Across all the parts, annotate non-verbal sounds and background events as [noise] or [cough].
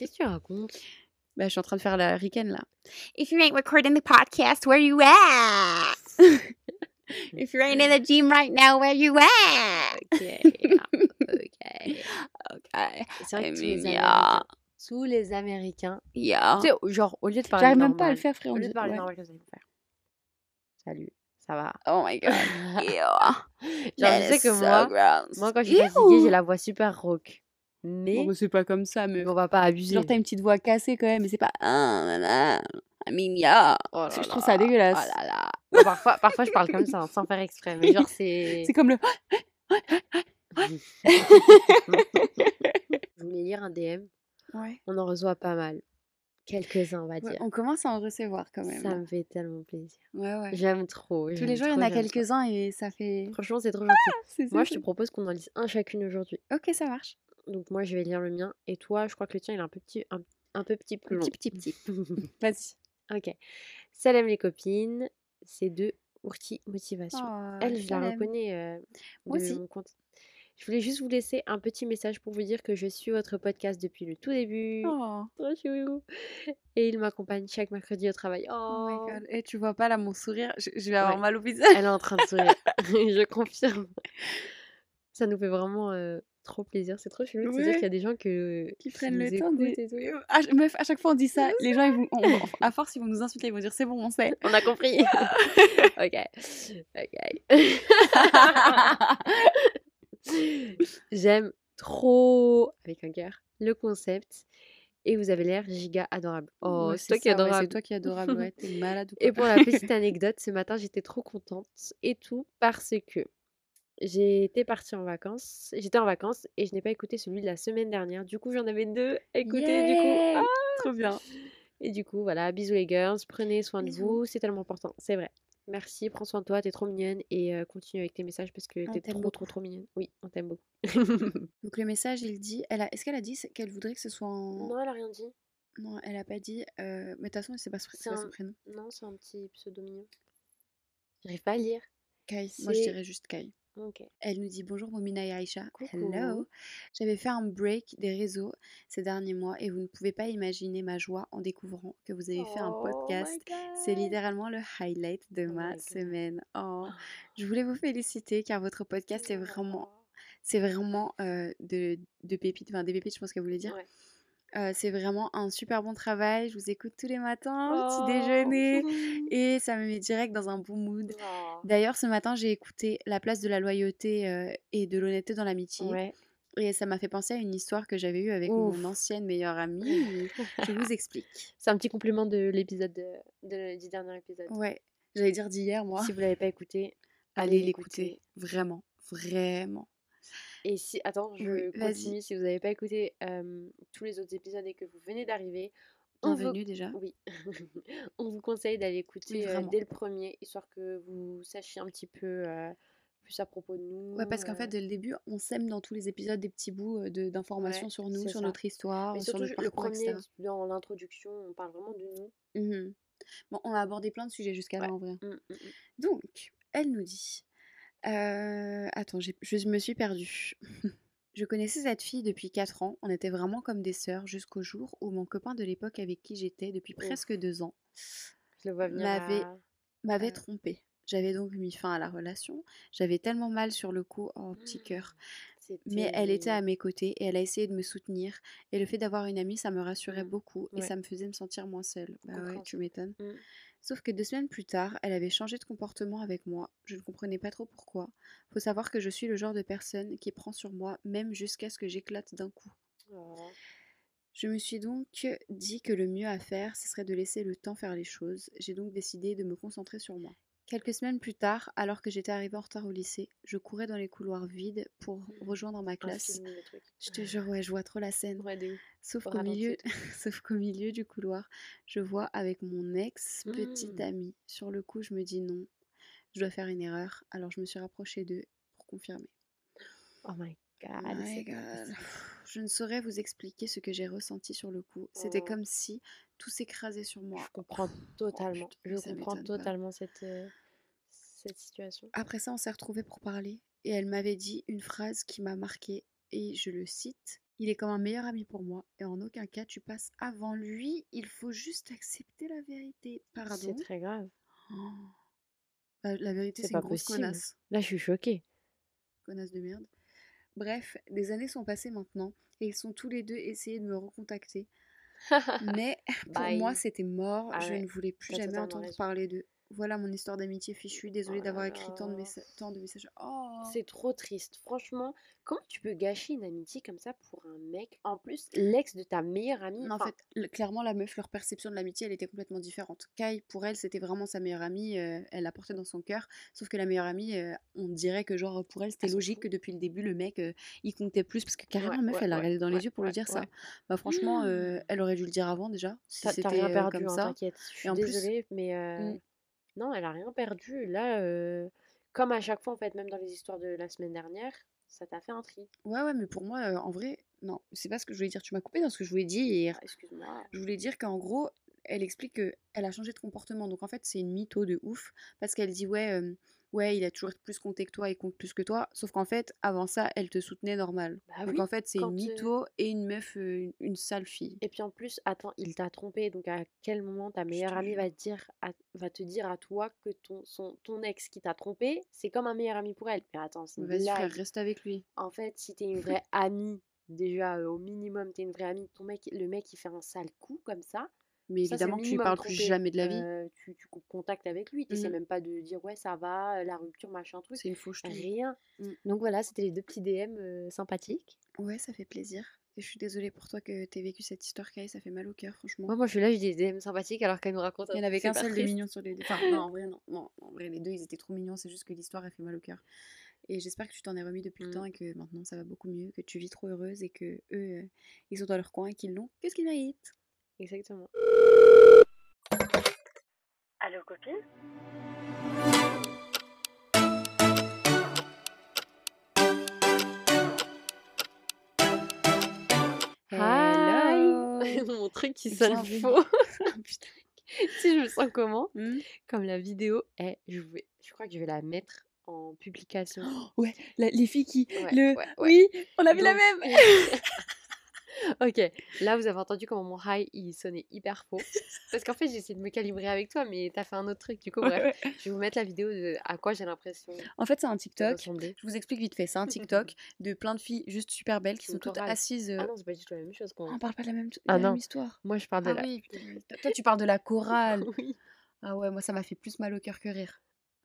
Qu'est-ce que tu racontes? Bah, je suis en train de faire la ricaine là. If you ain't recording the podcast, where you at? If you ain't in the [laughs] gym right now, where you at? Ok. ok. [laughs] Ok. C'est vrai que tous les Emilia. Américains. Tous les Américains. Yeah. Tu sais, genre, au lieu de parler J'arrive même pas à le faire, frère. Au lieu de parler ouais. normal, qu'est-ce qu'ils vont faire? Salut, ça va? Oh my god. [laughs] Genre, je sais is que so moi, gross. moi, quand je suis fatiguée, j'ai la voix super rauque. Mais Bon, c'est pas comme ça, mais. on va pas abuser. Genre, t'as une petite voix cassée quand même, mais c'est pas. Ah, yeah. Oh là je trouve là, ça dégueulasse. Oh là là. Bon, parfois, parfois, je parle comme ça, hein, sans faire exprès. Mais genre, c'est. [laughs] C'est comme le. [laughs] Je voulais lire un DM. Ouais. On en reçoit pas mal. Quelques-uns, on va Ouais, dire. on commence à en recevoir quand même. Ça me fait tellement plaisir. Ouais, ouais. J'aime trop. Tous les jours, il y en a quelques-uns et ça fait. Franchement, c'est trop gentil. C'est Moi, je te propose qu'on en lise un chacune aujourd'hui. Ok, ça marche. Donc, moi, je vais lire le mien. Et toi, je crois que le tien, il est un peu petit, un, un peu petit plus Un long. petit, petit, petit. [laughs] Vas-y. ok. Salam les copines. C'est de Ourti Motivation. Oh, Elle, je la reconnais euh, Moi aussi. mon compte. Je voulais juste vous laisser un petit message pour vous dire que je suis votre podcast depuis le tout début. Oh, [laughs] Trop chou. Et il m'accompagne chaque mercredi au travail. oh Oh, my god. Et tu vois pas là mon sourire Je, je vais avoir Ouais. mal au visage. Elle est en train de sourire. [laughs] je confirme. Ça nous fait vraiment euh, trop plaisir. C'est trop chelou de se dire Ouais. qu'il y a des gens que, Qui prennent le temps de. et tout. Euh, meuf, à chaque fois on dit ça, les gens, ils vont, on- on- [laughs] à force, ils vont nous insulter, ils vont dire c'est bon, on sait. On a compris. [laughs] [laughs] ok. Ok. J'aime trop, avec un cœur, le concept. Et vous avez l'air giga adorable. Oh, Ouais, c'est toi qui ouais, adorable. c'est toi qui adorable, ouais, t'es malade ou Et quoi? pour la petite anecdote, ce matin, j'étais trop contente et tout parce que j'étais partie en vacances. J'étais en vacances et je n'ai pas écouté celui de la semaine dernière. Du coup, j'en avais deux à écouter. Du coup, ah Trop bien. et du coup, voilà, bisous les girls, prenez soin de vous, c'est tellement important, c'est vrai. Merci, prends soin de toi, t'es trop mignonne et euh, continue avec tes messages parce que t'es trop, beaucoup. trop, trop mignonne. Oui, on t'aime beaucoup. [laughs] Donc le message, il dit, elle a, est-ce qu'elle a dit qu'elle voudrait que ce soit en... non, elle a rien dit. Non, elle a pas dit, euh, mais de toute façon, c'est pas, son- C'est pas son un- prénom. Non, c'est un petit pseudo mignon. J'arrive pas à lire. Kai, moi je dirais juste Kai. Elle nous dit bonjour Momina et Aïcha. Hello. Coucou. J'avais fait un break des réseaux ces derniers mois et vous ne pouvez pas imaginer ma joie en découvrant que vous avez fait un Oh podcast. C'est littéralement le highlight de Oh ma semaine. Oh, [gasps] je voulais vous féliciter car votre podcast est vraiment, c'est vraiment euh, de, de pépites, enfin des pépites, je pense qu'elle voulait dire. Ouais. Euh, c'est vraiment un super bon travail. Je vous écoute tous les matins, petit déjeuner, [laughs] et ça me met direct dans un bon mood. D'ailleurs, ce matin, j'ai écouté La place de la loyauté euh, et de l'honnêteté dans l'amitié. Ouais. Et ça m'a fait penser à une histoire que j'avais eue avec Ouf. mon ancienne meilleure amie. [laughs] Je vous explique. C'est un petit complément de l'épisode de, de- du dernier épisode. Ouais, j'allais dire d'hier, moi. Si vous l'avez pas écouté, [laughs] Allez l'écouter. Vraiment, vraiment. Et si, attends, je Oui, continue. Si vous n'avez pas écouté euh, tous les autres épisodes et que vous venez d'arriver, vous, Bienvenue déjà. oui, [laughs] on vous conseille d'aller écouter euh, dès le premier, histoire que vous sachiez un petit peu euh, plus à propos de nous. Ouais, parce qu'en fait, euh, dès le début, on sème dans tous les épisodes des petits bouts d'informations Ouais, sur nous, sur ça. notre histoire, mais sur surtout, notre le premier, etc. dans l'introduction, on parle vraiment de nous. Mhm. Bon, on a abordé plein de sujets jusqu'à là Ouais. en vrai. Mm, mm, mm. Donc, elle nous dit. euh, Attends, je me suis perdue. [laughs] je connaissais cette fille depuis 4 ans. On était vraiment comme des sœurs jusqu'au jour où mon copain de l'époque avec qui j'étais depuis presque deux ans m'avait à- trompée. J'avais donc mis fin à la relation. J'avais tellement mal sur le coup, oh petit cœur. Mais elle était à mes côtés et elle a essayé de me soutenir. Et le fait d'avoir une amie, ça me rassurait Mm. beaucoup et Ouais. ça me faisait me sentir moins seule. Bah ouais, tu m'étonnes. Mm. Sauf que deux semaines plus tard, elle avait changé de comportement avec moi. Je ne comprenais pas trop pourquoi. Faut savoir que je suis le genre de personne qui prend sur moi, même jusqu'à ce que j'éclate d'un coup. Oh. Je me suis donc dit que le mieux à faire, ce serait de laisser le temps faire les choses. J'ai donc décidé de me concentrer sur moi. Quelques semaines plus tard, alors que j'étais arrivée en retard au lycée, je courais dans les couloirs vides pour rejoindre ma Un classe. Je te jure, ouais, je vois trop la scène. Ouais. Sauf Au qu'au milieu, [laughs] sauf qu'au milieu du couloir, je vois avec mon ex petite Mm. amie. Sur le coup, je me dis non, je dois faire une erreur. Alors je me suis rapprochée d'eux pour confirmer. Oh my god. Oh my c'est- God. Je ne saurais vous expliquer ce que j'ai ressenti sur le coup. C'était Oh. comme si tout s'écrasait sur moi. Je comprends totalement. putain, mais je comprends totalement cette, euh, cette situation. Après ça, on s'est retrouvés pour parler et elle m'avait dit une phrase qui m'a marquée et je le cite Il est comme un meilleur ami pour moi et en aucun cas tu passes avant lui. Il faut juste accepter la vérité. C'est Pardon? très grave. Oh. La, la vérité, C'est c'est une pas grosse possible. connasse. Là, je suis choquée. Connasse de merde. Bref, des années sont passées maintenant et ils sont tous les deux essayés de me recontacter. [laughs] Mais pour moi, c'était mort. Ah Je ouais, ne voulais plus jamais entendre raison. parler d'eux. Voilà mon histoire d'amitié fichue. Désolée Oh d'avoir écrit tant de, tant messages. Oh C'est trop triste. Franchement, comment tu peux gâcher une amitié comme ça pour un mec En plus, l'ex de ta meilleure amie? Non, en fait, le- clairement, la meuf, leur perception de l'amitié, elle était complètement différente. Kai, pour elle, c'était vraiment sa meilleure amie, euh, elle la portait dans son cœur. Sauf que la meilleure amie, euh, on dirait que, genre, pour elle, c'était s'en logique que depuis le début, le mec, euh, il comptait plus. Parce que carrément, Ouais, la meuf, ouais, elle l'a regardé dans les yeux pour lui dire ça. Bah, franchement, euh, elle aurait dû le dire avant déjà, si c'était rien euh, perdu, comme hein, ça. suis en plus- désolée, mais euh, Mm. Non, elle a rien perdu. Là, euh, comme à chaque fois, en fait, même dans les histoires de la semaine dernière, ça t'a fait un tri. Ouais, ouais, mais pour moi, euh, en vrai, non, c'est pas ce que je voulais dire. Tu m'as coupé dans ce que je voulais dire. Ah, Excuse-moi. Je voulais dire qu'en gros, elle explique qu'elle a changé de comportement. Donc en fait, c'est une mytho de ouf. Parce qu'elle dit, ouais, euh, ouais, il a toujours plus compté que toi, il compte plus que toi. Sauf qu'en fait, avant ça, elle te soutenait normal. Bah donc oui, en fait, c'est une euh, mytho et une meuf, euh, une, une sale fille. Et puis en plus, attends, il t'a trompé. Donc à quel moment ta meilleure amie va te dire à, va te dire à toi que ton, son, ton ex qui t'a trompé, c'est comme un meilleur ami pour elle. Mais attends, c'est une Vas-y, frère, reste avec lui. En fait, si t'es une vraie amie, déjà euh, au minimum, t'es une vraie amie, ton mec, le mec il fait un sale coup comme ça, Mais ça évidemment tu lui parles plus jamais de la vie. Euh, tu, tu coupe contact avec lui, t'essaies Mhm. même pas de dire ouais ça va, euh, la rupture, machin truc. C'est une fauche Rien. Mm. Donc voilà, c'était les deux petits DM euh, sympathiques. Ouais, ça fait plaisir. Et je suis désolée pour toi que t'aies vécu cette histoire, Kai, ça fait mal au cœur, franchement. Moi, moi je suis là, j'ai des DM sympathiques alors qu'elle nous raconte Il n'y en avait qu'un seul de mignon sur les deux. Enfin, non, en vrai, non. non. En vrai, les deux, ils étaient trop mignons. C'est juste que l'histoire, elle fait mal au cœur. Et j'espère que tu t'en es remis depuis le Mm. temps et que maintenant, ça va beaucoup mieux, que tu vis trop heureuse et que eux, euh, ils sont dans leur coin et qu'ils l'ont. Qu'est-ce qu'ils méritent? Exactement. Allô copine Hello Hi [laughs] Mon truc qui sonne faux. [laughs] Putain. si je me sens comment Hmm Comme la vidéo est, je, vais, je crois que je vais la mettre en publication. ouais, la- les filles qui. Ouais, le... ouais, ouais. Oui, on a vu la même [laughs] [laughs] ok, là vous avez entendu comment mon high il sonnait hyper faux. Parce qu'en fait j'ai essayé de me calibrer avec toi, mais t'as fait un autre truc. Du coup, bref, Ouais, ouais. je vais vous mettre la vidéo de à quoi j'ai l'impression En fait, c'est un TikTok. Je vous explique vite fait. C'est un [laughs] TikTok de plein de filles juste super belles qui sont toutes assises. euh, Ah non, c'est pas du tout la même chose. On parle pas de la même, Ah la même non. histoire. Moi je parle de Ah la. oui, toi tu parles de la [laughs] chorale. oui. Ah ouais, moi ça m'a fait plus mal au cœur que rire.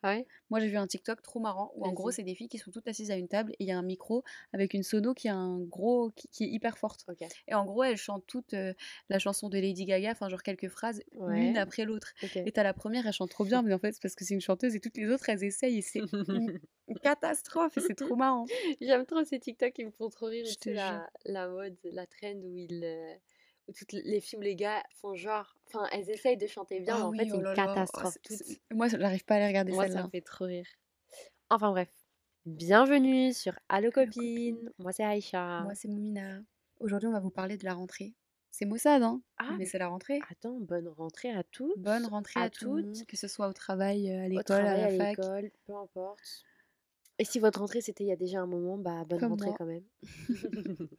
Ouais? Moi j'ai vu un TikTok trop marrant où en gros c'est des filles qui sont toutes assises à une table et il y a un micro avec une sono qui a un gros qui, qui est hyper forte. Et en gros elles chantent toutes euh, la chanson de Lady Gaga, enfin genre quelques phrases l'une après l'autre. Ok. Et t'as la première, elle chante trop bien, mais en fait c'est parce que c'est une chanteuse et toutes les autres elles essayent et c'est [laughs] une, catastrophe et c'est trop marrant. J'aime trop ces TikTok qui me font trop rire. Sais, la, la mode, la trend où ils. Où toutes les filles ou les gars font genre. Enfin, elles essayent de chanter bien, mais Ah en oui, fait, c'est oh une oh, catastrophe. c'est- toutes. Moi j'arrive pas à les regarder Moi, ça me fait trop rire. Enfin, bref. Bienvenue sur Allo copine. Copine. Moi, c'est Aïcha. Moi c'est Moumina. Aujourd'hui on va vous parler de la rentrée. C'est Mossad hein, Ah, mais c'est la rentrée. attends, bonne rentrée à toutes. Bonne rentrée à, à toutes. que ce soit au travail, euh, à l'école, à à la fac. l'école, peu importe. Et si votre rentrée c'était il y a déjà un moment, bah bonne Comme rentrée moi. quand même. [laughs]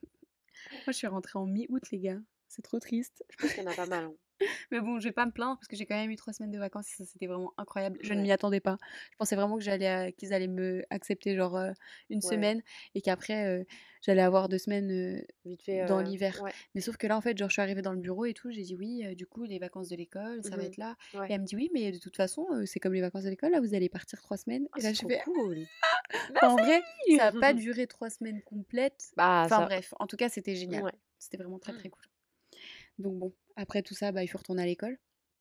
Moi, je suis rentrée en mi-août, les gars. C'est trop triste. Je pense qu'il y en a pas mal. hein. [laughs] Mais bon, je vais pas me plaindre parce que j'ai quand même eu trois semaines de vacances et ça, c'était vraiment incroyable. Je ne m'y attendais pas. Je pensais vraiment que j'allais, qu'ils allaient me accepter genre euh, une Ouais. semaine et qu'après euh, j'allais avoir deux semaines euh, Vite fait. dans l'hiver. Ouais. Mais sauf que là, en fait, genre, je suis arrivée dans le bureau et tout. J'ai dit oui, du coup, les vacances de l'école, ça va Mhm. être là. Et elle me dit oui, mais de toute façon, c'est comme les vacances de l'école. Là, vous allez partir trois semaines. Ah, et là, c'est je fais. cool. [laughs] Enfin, en vrai, ça n'a pas duré trois semaines complètes. Bah, Enfin ça- bref, en tout cas, c'était génial. C'était vraiment très très cool. Donc bon, après tout ça, bah, il faut retourner à l'école.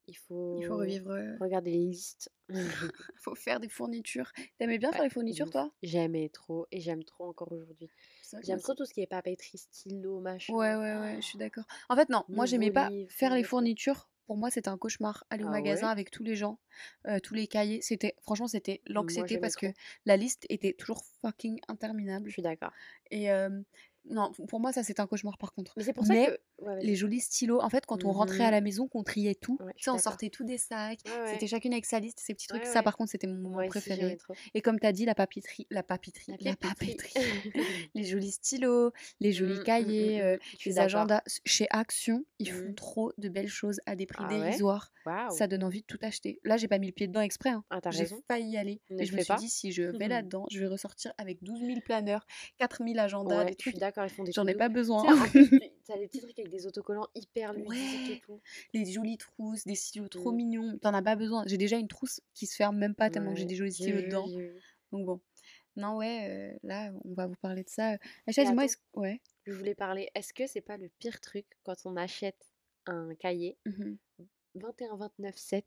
Il faut, Il faut revivre. euh, regarder les listes. Il [laughs] faut faire des fournitures. T'aimais bien faire les fournitures, toi? J'aimais trop et j'aime trop encore aujourd'hui. J'aime trop tout ce qui est papeterie, stylo, machin. Ouais, ouais, ouais, je suis d'accord. En fait, non, moi, j'aimais pas faire les fournitures. Pour moi, c'était un cauchemar. Aller au Ah magasin ouais? avec tous les gens, euh, tous les cahiers. C'était, franchement, c'était l'anxiété parce que la liste était toujours fucking Je interminable. suis d'accord. Et euh, non, pour moi, ça, c'est un cauchemar par contre. Mais c'est pour ça Mais que. Ouais, vas-y. les jolis stylos, en fait, quand on rentrait à Mhm. la maison, qu'on triait tout, Ouais, tu sais, on sortait tous des sacs, c'était chacune avec sa liste, ces petits trucs. Ça, par contre, c'était mon moment préféré. Et comme tu as dit, la papeterie, la papeterie, La papeterie. [laughs] les jolis stylos, les jolis Mm, mm, mm, cahiers, euh, les agendas. Chez Action, ils font trop de belles choses à des prix Ah dérisoires. Ça donne envie de tout acheter. Là, j'ai pas mis le pied dedans exprès. hein. Ah, J'ai failli y aller. Mais je me suis dit, si je vais [laughs] là-dedans, je vais ressortir avec 12 000 planeurs, 4 000 agendas, des trucs. D'accord, ils font des J'en ai pas besoin. T'as les petits trucs avec des autocollants hyper ludiques et tout. les jolies trousses, des stylos trop Mm. mignons. T'en as pas besoin. J'ai déjà une trousse qui se ferme même pas tellement que j'ai des jolis stylos dedans. Donc bon. Non, ouais, euh, là, on va vous parler de ça. Dis-moi, attends, est-ce... Ouais. je voulais parler. Est-ce que c'est pas le pire truc quand on achète un cahier Mhm. 21-29-7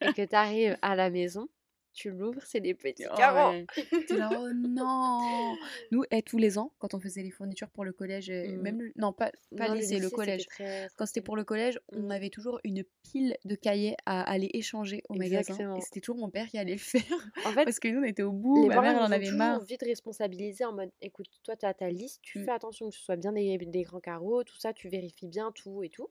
et que t'arrives à la maison, tu l'ouvres, c'est des petits Oh, carreaux. ouais. [laughs] Là, oh [laughs] non Nous, eh, tous les ans, quand on faisait les fournitures pour le collège, euh, Mm. même le- non pas pas Non, le le lycée, le collège. très, Quand c'était pour le collège, on Mm. avait toujours une pile de cahiers à aller échanger au magasin, et c'était toujours mon père qui allait le faire En fait, parce que nous on était au bout, les ma mère elle en avait toujours marre. vite responsabilisés en mode écoute, toi tu as ta liste, tu Mm. fais attention que ce soit bien des, des grands carreaux, tout ça, tu vérifies bien tout et tout.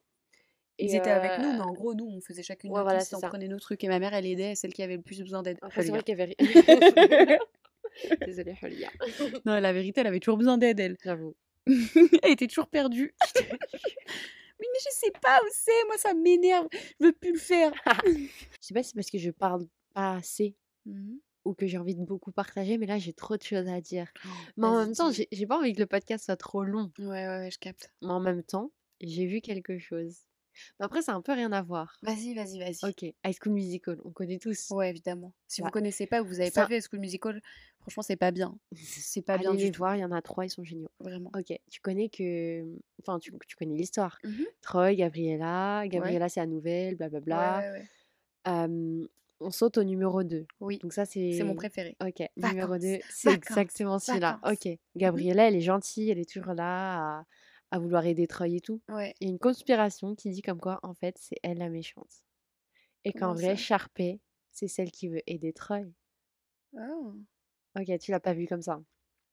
Ils étaient avec nous, euh, mais en gros nous on faisait chacune notre voilà, liste, c'est on prenait nos trucs et ma mère elle aidait celle qui avait le plus besoin d'aide. Après, c'est Julia. vrai qu'il y avait. [laughs] Désolée, Julia. [laughs] non, la vérité elle avait toujours besoin d'aide elle. J'avoue. [laughs] elle était toujours perdue. oui mais je sais pas où c'est, moi ça m'énerve, je veux plus le faire. Je sais pas si c'est parce que je parle pas assez Mhm. ou que j'ai envie de beaucoup partager, mais là j'ai trop de choses à dire. Mais en même temps, j'ai pas envie que le podcast soit trop long. Ouais ouais ouais, je capte. Mais en même temps, j'ai vu quelque chose. Mais après, ça a un peu rien à voir. Vas-y, vas-y, vas-y. Ok, High School Musical, on connaît tous. Ouais, évidemment. Si vous Bah, connaissez pas, ou vous avez ça- pas vu School Musical, franchement, c'est pas bien. C'est pas bien Allez les tout, voir, il y en a trois, ils sont géniaux. vraiment. Ok, tu connais que. Enfin, tu, tu connais l'histoire. Mhm. Troy, Gabriella, Ouais. Gabriella c'est la nouvelle, Ouais, blablabla. ouais, ouais. Euh, on saute au numéro 2. Oui, Donc ça, c'est c'est... mon préféré. Ok, numéro 2, Vacances, c'est vacances, exactement celui-là. vacances. Ok, Gabriella, elle est gentille, elle est toujours là à, à vouloir aider Troy et tout. Ouais. Il y a une conspiration qui dit comme quoi, en fait, c'est elle la méchante. Et qu'en vrai, Sharpay, c'est celle qui veut aider Troy. Oh. Ok, tu l'as pas vu comme ça.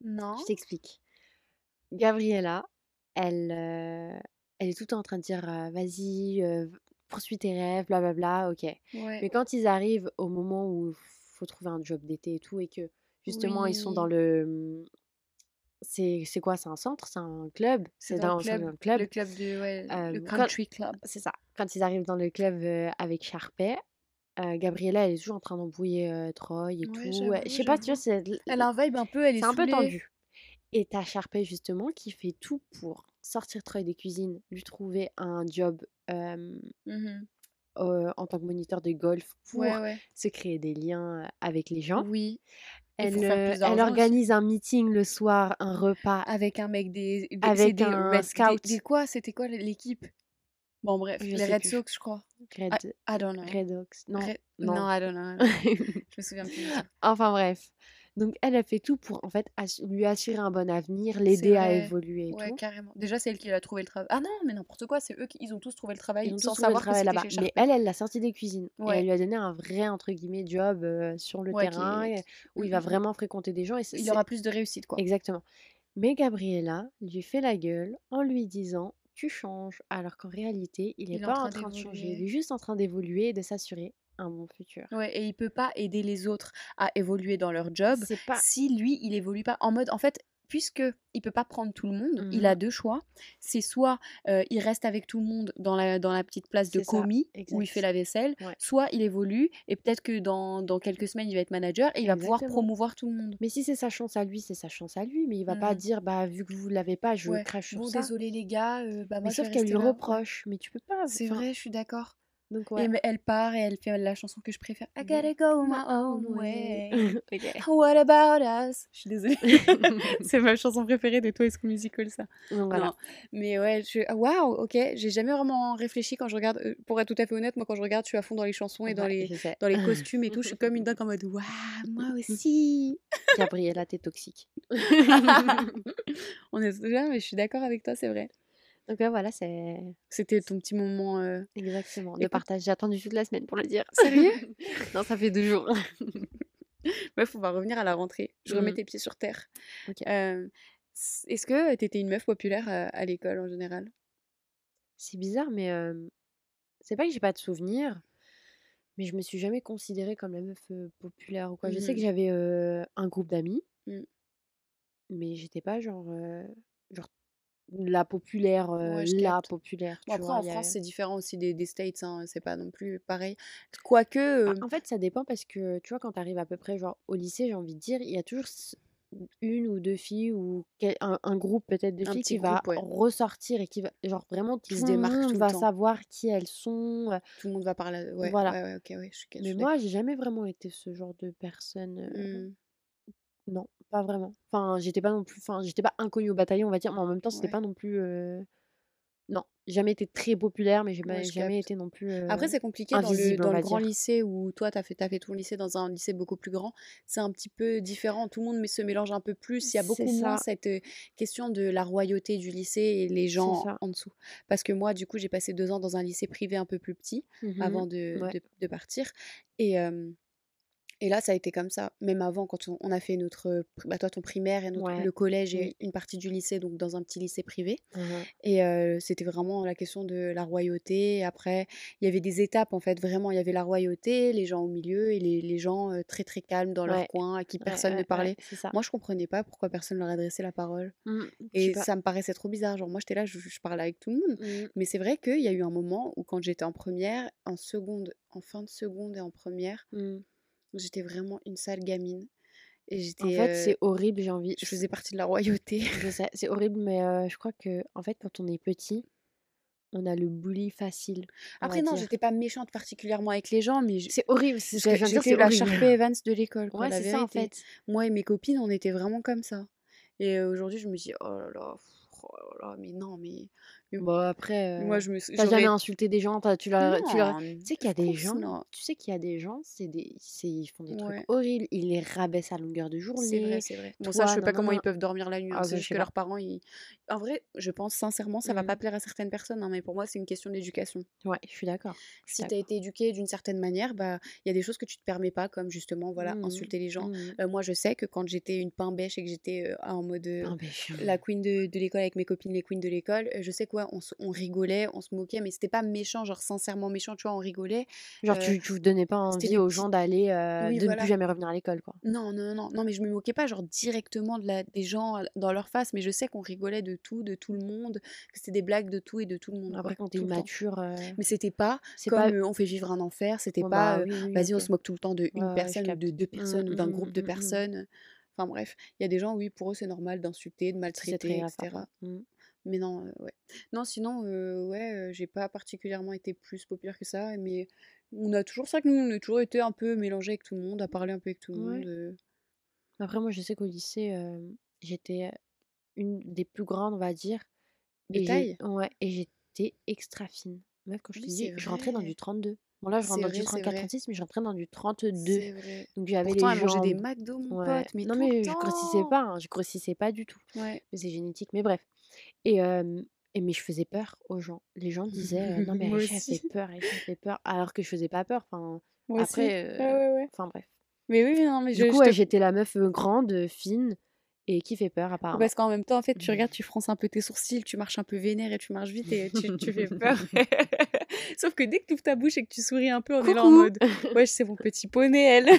Non. Je t'explique. Gabriella, elle, euh, elle est tout le temps en train de dire euh, vas-y, euh, poursuis tes rêves, blablabla, ok. Ouais. Mais quand ils arrivent au moment où il faut trouver un job d'été et tout, et que justement ils sont dans le. C'est c'est quoi? C'est un centre? C'est un club? C'est dans dans, c'est club, le club? De, ouais, le Euh, quand- country club. C'est ça. Quand ils arrivent dans le club euh, avec Sharpay, euh, Gabriella, elle est toujours en train d'embrouiller Troy et Ouais, tout. Je sais pas, tu vois, c'est Elle a un vibe un peu, elle est c'est un peu tendu. Et t'as Sharpay justement qui fait tout pour sortir Troy des cuisines, lui trouver un job euh, en tant que moniteur de golf pour Ouais, se créer des liens avec les gens. Oui. Elle, organise un meeting le soir, un repas. Avec un mec des. des- Avec des un Red- scout. Des, des quoi? C'était quoi l'équipe? Bon, bref, Je les Red plus. Sox, je crois. Red, I, I don't know. Red Oaks. Non, Red- non. non, I don't know. I don't know. [laughs] je me souviens plus. enfin bref. Donc elle a fait tout pour en fait ass- lui assurer un bon avenir, l'aider à évoluer et Ouais, tout. carrément. Déjà, c'est elle qui a trouvé le travail. Ah non, mais n'importe quoi, c'est eux qui ils ont tous trouvé le travail Ils ont sans tous trouvé le savoir que travail chez Mais elle, elle l'a sorti des cuisines. Et elle lui a donné un vrai, entre guillemets, job euh, sur le Ouais, terrain est- où il va [laughs] vraiment fréquenter des gens. Et Il aura plus de réussite, quoi. Exactement. Mais Gabriella lui fait la gueule en lui disant tu changes, alors qu'en réalité, il n'est Il est en pas train en train de changer. Il est juste en train d'évoluer et de s'assurer un bon futur. Ouais, et il peut pas aider les autres à évoluer dans leur job pas. si lui, il évolue pas en mode. En fait, puisque il peut pas prendre tout le monde, il Mhm. a deux choix. C'est soit euh, il reste avec tout le monde dans la, dans la petite place de ça, commis où il fait la vaisselle, Ouais. soit il évolue et peut-être que dans, dans quelques semaines, il va être manager et il va pouvoir promouvoir tout le monde. Mais si c'est sa chance à lui, c'est sa chance à lui. Mais il va pas Mhm. dire bah vu que vous l'avez pas, je Ouais. crache sur Bon, ça. désolé les gars, euh, bah, moi Mais sauf qu'elle lui là. Reproche. Mais tu peux pas. C'est vrai, je suis d'accord. Donc Et ouais. elle part et elle fait la chanson que je préfère. I gotta go my own way. [laughs] [laughs] What about us? Je suis désolée. [laughs] c'est ma chanson préférée de Toy School Musical, ça. Voilà. Non, mais ouais, je... ah, waouh, ok. J'ai jamais vraiment réfléchi quand je regarde. euh, Pour être tout à fait honnête, moi quand je regarde, je suis à fond dans les chansons et dans les dans les costumes et tout. Je suis comme une dingue en mode waouh, moi aussi. Gabriella, t'es toxique. On est là, mais je suis d'accord avec toi, c'est vrai. Donc ouais, voilà, c'est C'était ton petit moment. euh, exactement de Écoute- partage. J'ai attendu toute la semaine pour le dire. Sérieux? [laughs] Non, ça fait deux jours. [laughs] Bref, on va revenir à la rentrée. Je remets Mhm. tes pieds sur terre. Ok. Euh, S- Est-ce que t'étais une meuf populaire à, à l'école en général? C'est bizarre, mais c'est pas que j'ai pas de souvenirs, mais je me suis jamais considérée comme la meuf, populaire ou quoi. Je sais que Mhm. j'avais, un groupe d'amis, Mm. mais j'étais pas genre la populaire, Ouais, je la populaire, Bon, tu après, vois? en France, c'est différent aussi des, des States, hein, c'est pas non plus pareil. Quoique, bah, euh, en fait, ça dépend parce que, tu vois, quand tu arrives à peu près genre au lycée, j'ai envie de dire, il y a toujours 1 ou 2 filles ou un un groupe peut-être de un filles qui va ouais, ressortir et qui va genre vraiment qui tout se démarque monde tout le va temps. savoir qui elles sont, Tout le monde va parler. Ouais, voilà. ouais, ouais, je suis, je Mais suis moi, j'ai jamais vraiment été ce genre de personne, heu, Mm, non, pas vraiment. Enfin, j'étais pas non plus enfin, j'étais pas inconnue au bataillon, on va dire, mais en même temps, c'était ouais, pas non plus, non, j'ai jamais été très populaire, mais j'ai ouais, jamais capte. été non plus, Après, c'est compliqué dans le, dans grand dire. lycée où toi, tu as fait, t'as fait ton lycée dans un lycée beaucoup plus grand. C'est un petit peu différent. Tout le monde mais se mélange un peu plus. Il y a beaucoup moins cette question de la royauté du lycée et les gens en dessous. Parce que moi, du coup, j'ai passé deux ans dans un lycée privé un peu plus petit Mmh avant de, Ouais, de, de partir. Et, euh, Et là, ça a été comme ça. Même avant, quand on, on a fait notre, bah toi, ton primaire et notre, ouais, le collège et une partie du lycée, donc dans un petit lycée privé. Mmh Et euh, c'était vraiment la question de la royauté. Après, il y avait des étapes, en fait, vraiment. Il y avait la royauté, les gens au milieu et les, les gens euh, très, très calmes dans leur coin, à qui personne ne ouais, parlait. Moi, je comprenais pas pourquoi personne leur adressait la parole. Mmh, Et ça me paraissait trop bizarre. Genre, moi, j'étais là, je, je parlais avec tout le monde. Mmh, Mais c'est vrai qu'il y a eu un moment où, quand j'étais en première, en seconde, en fin de seconde et en première. J'étais vraiment une sale gamine. Et En j'étais, fait, euh, c'est horrible, j'ai envie je faisais partie de la royauté. [laughs] c'est horrible, mais je crois que en fait, quand on est petit, on a le bully facile, Après, non, j'étais pas méchante particulièrement avec les gens, mais C'est horrible, c'est j'étais la. Sharpay Evans de l'école, Ouais, c'est ça, en fait. Moi et mes copines, on était vraiment comme ça. Et aujourd'hui, je me dis, oh là là, oh là là, mais non, mais, mais Bon, après, moi, heu, je me, tu jamais insulté des gens, tu leur tu leur non, tu sais qu'il y a des gens tu sais qu'il y a des gens, c'est des c'est ils font des trucs Ouais, horribles, ils les rabaissent à longueur de c'est vrai, journée. c'est vrai. Bon, ça, je sais pas comment ils peuvent dormir la nuit. hein. Ah C'est juste que pas. leurs parents, ils... En vrai, je pense sincèrement, ça va Mmh. pas plaire à certaines personnes, hein, mais pour moi, c'est une question d'éducation. Ouais, je suis d'accord, Si tu as d'accord. été éduqué d'une certaine manière, bah, il y a des choses que tu te permets pas, comme justement, voilà, Mmh mh. insulter les gens. Mmh Euh, moi, je sais que quand j'étais une pain bêche et que j'étais euh, en mode euh, la queen de, l'école avec mes copines, les queens de l'école, euh, je sais quoi, on, rigolait, on se moquait, mais c'était pas méchant, genre sincèrement méchant, tu vois, on rigolait. Genre Euh, tu tu donnais pas envie des aux gens d'aller, Oui, de ne plus jamais revenir à l'école, quoi. Non, non, non, non, mais je me moquais pas, genre directement de la, des gens à- dans leur face, mais je sais qu'on rigolait de tout, de tout le monde, que c'était des blagues de tout et de tout le monde, Après quand tu es tout le temps. immature, heu, Mais c'était pas c'est comme pas euh, on fait vivre un enfer, c'était ouais, pas bah, euh, oui, oui, vas-y, on se moque tout le temps de une personne ou de deux Mmh, personnes ou d'un mmh, groupe mmh, de mmh, mmh. personnes. Enfin bref, il y a des gens, oui, pour eux c'est normal d'insulter, de maltraiter, etc. Mmh. Mais non, euh, ouais. Non, sinon, euh, ouais, euh, j'ai pas particulièrement été plus populaire que ça, mais on a toujours ça que nous, on a toujours été un peu mélangés avec tout le monde, à parler un peu avec tout le monde. Ouais. Après moi je sais qu'au lycée, j'étais une des plus grandes, on va dire et taille? ouais et j'étais extra fine. Meuf, quand je te Oui, c'est dis, je rentrais dans du vrai. 32. Bon là, je rentre dans du vrai, vrai. 34-36, mais je rentrais dans du 32. C'est vrai. Donc j'avais les elle mangeait des McDo, mon ouais. pote, mais Non tout le mais je grossissais temps. pas, hein, je grossissais pas du tout. Ouais. Mais c'est génétique, mais bref. Et, et mais je faisais peur aux gens. Les gens disaient, heu: «Non [laughs] mais Aïcha, elle fait peur, Aïcha, elle fait peur», alors que je faisais pas peur. Enfin, Moi après, ouais, ouais. enfin bref. Mais oui, non, mais Du je, coup, te j'étais la meuf, grande, fine et qui fait peur apparemment. Parce qu'en même temps, en fait, tu Mmh. regardes, tu fronces un peu tes sourcils, tu marches un peu vénère et tu marches vite et tu, tu fais peur. [laughs] [laughs] Sauf que dès que tu ouvres ta bouche et que tu souris un peu, on est là en Coucou! mode Ouais, c'est mon petit poney, elle.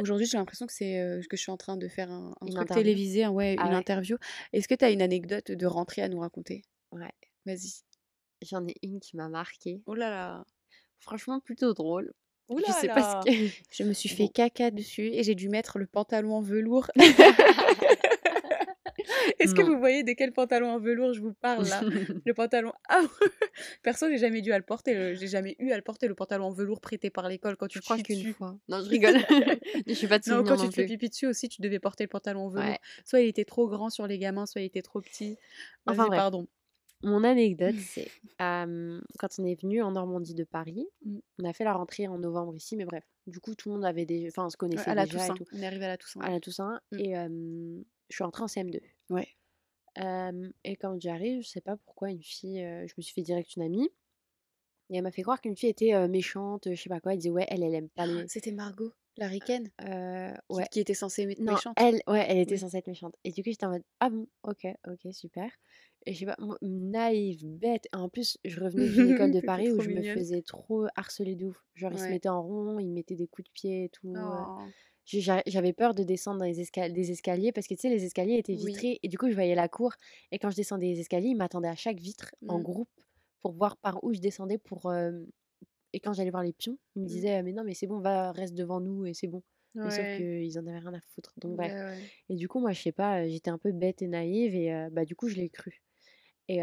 Aujourd'hui, j'ai l'impression que c'est euh, que je suis en train de faire un, un truc télévisé, hein, ouais, Ah une ouais? interview. Est-ce que tu as une anecdote de rentrée à nous raconter? Ouais. Vas-y. J'en ai une qui m'a marquée. Oh là là. Franchement, plutôt drôle. Je là sais pas ce que Je me suis [laughs] fait bon. caca dessus et j'ai dû mettre le pantalon en velours. [laughs] [laughs] Est-ce que vous voyez de quel pantalon en velours je vous parle là? [laughs] Le pantalon. Ah Perso, j'ai jamais dû à le porter. le- J'ai jamais eu à le porter le pantalon en velours prêté par l'école quand tu Je te crois qu'une fois. Non, je [laughs] rigole. [laughs] Je suis pas de Non, quand tu te fais pipi dessus aussi, tu devais porter le pantalon en velours. Ouais. Soit il était trop grand sur les gamins, soit il était trop petit. Enfin bref. pardon. Mon anecdote, c'est quand on est venu en Normandie de Paris, Mm. on a fait la rentrée en novembre ici, mais bref. Du coup, tout le monde avait des enfin, on se Ouais, connaissait à la déjà et Toussaint. tout. On est arrivé à la Toussaint. À la Toussaint Mm. et je suis rentrée en CM2. Ouais. Et quand j'arrive, je sais pas pourquoi une fille, je me suis fait direct une amie et elle m'a fait croire qu'une fille était, méchante, je sais pas quoi. Elle disait: «Ouais, elle, elle aime pas les» C'était Margot. La ricaine? Euh, qui, ouais. qui était censée être Non, méchante? elle, ouais, elle était Oui. censée être méchante. Et du coup, j'étais en mode, ah bon, ok, ok, super. Et je sais pas, moi, naïve, bête. En plus, je revenais d'une école de [laughs] Paris où je me faisais trop harceler de ouf. Genre, ils se mettaient en rond, ils me mettaient des coups de pied et tout. Oh. J'avais peur de descendre dans les des escaliers parce que tu sais, les escaliers étaient Oui. vitrés et du coup, je voyais la cour. Et quand je descendais les escaliers, ils m'attendaient à chaque vitre en Mm. groupe pour voir par où je descendais. Pour, euh, Et quand j'allais voir les pions, ils me Mm. disaient, mais non, mais c'est bon, va, reste devant nous et c'est bon. Mais sauf Ouais. qu'ils en avaient rien à foutre. Donc, ouais. Et du coup, moi, je sais pas, j'étais un peu bête et naïve et euh, bah, du coup, je l'ai cru. Et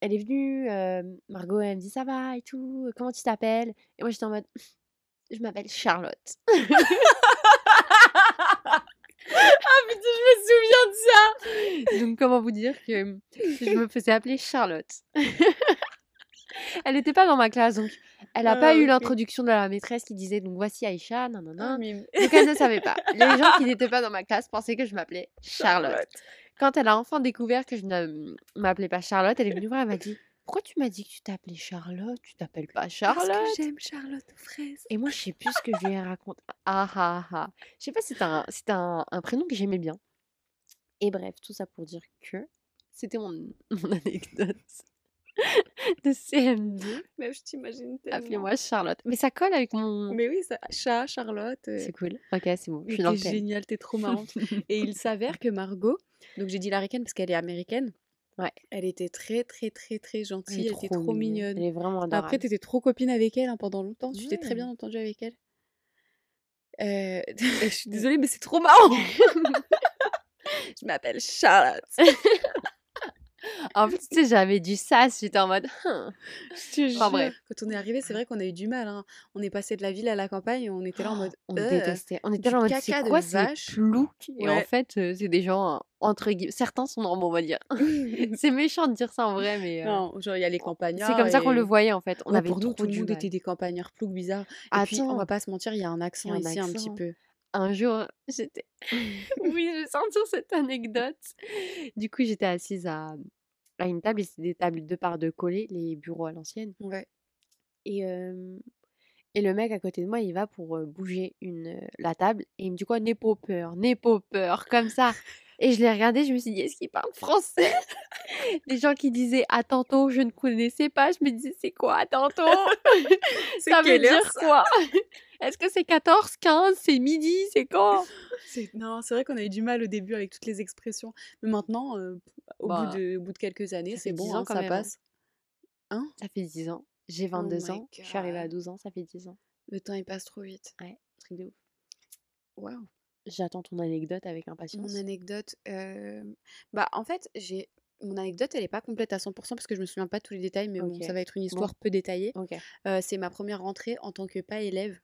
elle est venue, euh, Margot, elle me dit ça va et tout, comment tu t'appelles? Et moi, j'étais en mode, je m'appelle Charlotte. [laughs] ah putain, je me souviens de ça Donc, comment vous dire que je me faisais appeler Charlotte? [laughs] Elle n'était pas dans ma classe, donc elle n'a pas Ah, eu l'introduction de la maîtresse qui disait donc voici Aïcha, Ah, nanana. mime. Donc elle ne savait pas. Les gens qui n'étaient pas dans ma classe pensaient que je m'appelais Charlotte. Quand elle a enfin découvert que je ne m'appelais pas Charlotte, elle est venue voir, elle m'a dit Pourquoi tu m'as dit que tu t'appelais Charlotte? Tu t'appelles pas Parce Charlotte? que j'aime Charlotte aux fraises. Et moi, je sais plus ce que je lui ai raconté. Ah ah ah. Je sais pas c'était un, c'était un, un prénom que j'aimais bien. Et bref, tout ça pour dire que c'était mon, [laughs] mon anecdote [laughs] de CM2. Même je t'imagine tellement. Appelez-moi Charlotte. Mais ça colle avec mon. Mais oui, ça, chat, Charlotte. euh, C'est cool. Ok, c'est bon. Je suis dans le thème. géniale, t'es trop marrante. [laughs] Et il s'avère que Margot, donc j'ai dit l'américaine parce qu'elle est américaine, Ouais. elle était très très très très gentille, elle était trop mignonne. Elle est vraiment adorable. Après, t'étais trop copine avec elle hein, pendant longtemps, tu t'es très bien entendue avec elle. Euh, je suis [laughs] désolée, mais c'est trop marrant. [laughs] je m'appelle Charlotte. [laughs] En plus, tu sais, j'avais du sas. J'étais en mode. Hein. Je te Enfin, bref. Quand on est arrivé, c'est vrai qu'on a eu du mal. hein. On est passé de la ville à la campagne et on était là en mode. On Euh, détestait. On était là en mode. C'est quoi ces ploucs? Et en Ouais. fait, euh, c'est des gens, euh, entre guillemets. Certains sont normaux, on va dire. [laughs] c'est méchant de dire ça en vrai, mais. euh, non, genre il y a les campagnards. C'est comme ça qu'on le voyait en fait. On Ouais, avait pour nous, trop tout le monde était des campagnards ploucs bizarres. Et puis, on Attends. va pas se mentir, il y a un accent un ici un petit accent. peu. Un jour, j'étais. [laughs] [laughs] oui, je vais sortir cette anecdote. Du coup, j'étais assise à, à une table et c'était des tables deux par deux collées, les bureaux à l'ancienne. Ouais. Et, euh, et le mec à côté de moi, il va pour bouger une, la table et il me dit quoi? N'aie pas peur, n'aie pas peur, comme ça. [laughs] Et je l'ai regardé, je me suis dit, est-ce qu'il parle français? [laughs] Des gens qui disaient à tantôt, je ne connaissais pas. Je me disais, c'est quoi à tantôt? [laughs] C'est Ça veut heure, dire quoi? Est-ce que c'est 14, 15, c'est midi, c'est quand? C'est- Non, c'est vrai qu'on a eu du mal au début avec toutes les expressions. Mais maintenant, euh, au, Bah, bout de, au bout de quelques années, c'est 10 bon, ans hein, quand ça même, hein. passe. Hein? Ça fait 10 ans. J'ai 22 my ans. Je suis arrivée à God. 12 ans, ça fait 10 ans. Le temps, il passe trop vite. Ouais, truc de ouf. Waouh. J'attends ton anecdote avec Mon impatience. anecdote. euh, Bah, en fait, j'ai. Mon anecdote, elle est pas complète à 100% parce que je me souviens pas de tous les détails, mais bon, ça va être une Bon. histoire peu détaillée. Euh, c'est ma première rentrée en tant que pas élève.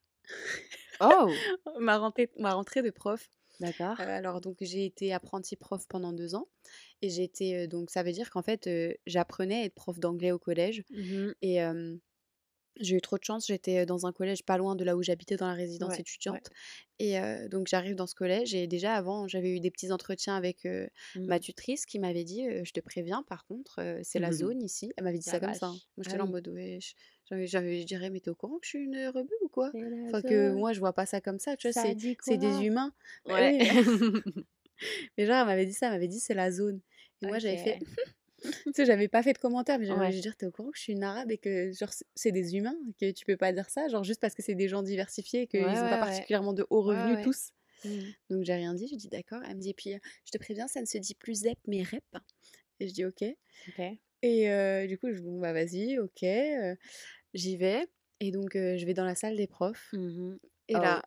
Oh [laughs] ma, rentrée, ma rentrée de prof. D'accord. Euh, alors donc j'ai été apprentie prof pendant deux ans et euh, donc ça veut dire qu'en fait euh, j'apprenais à être prof d'anglais au collège Mhm. et euh, j'ai eu trop de chance j'étais dans un collège pas loin de là où j'habitais dans la résidence Ouais, ouais. étudiante et euh, donc j'arrive dans ce collège et déjà avant j'avais eu des petits entretiens avec euh, Mhm. ma tutrice qui m'avait dit euh, je te préviens par contre c'est la Mhm. zone ici elle m'avait dit La ça comme ça hein. moi j'étais Ah là en mode ouais je, j'avais- j'avais- je dirais mais t'es au courant que je suis une rebeu ou quoi? Enfin que moi je vois pas ça comme ça tu vois Ça c'est c'est des humains Ouais. [laughs] mais genre, elle m'avait dit ça, elle m'avait dit c'est la zone. Et moi, j'avais fait. [laughs] Tu sais, j'avais pas fait de commentaire, mais j'avais Ouais. dire, t'es au courant que je suis une arabe et que genre c'est- des humains, que tu peux pas dire ça, genre juste parce que c'est des gens diversifiés et qu'ils Ouais, ont pas particulièrement de hauts revenus tous. Mhm. Donc j'ai rien dit, j'ai dit d'accord. Elle me dit, puis je te préviens, ça ne se dit plus ZEP mais REP. Et je dis ok. Et euh, du coup, je bon, bah vas-y, ok. euh, J'y vais. Et donc, euh, je vais dans la salle des profs. Mhm. Et Oh. là,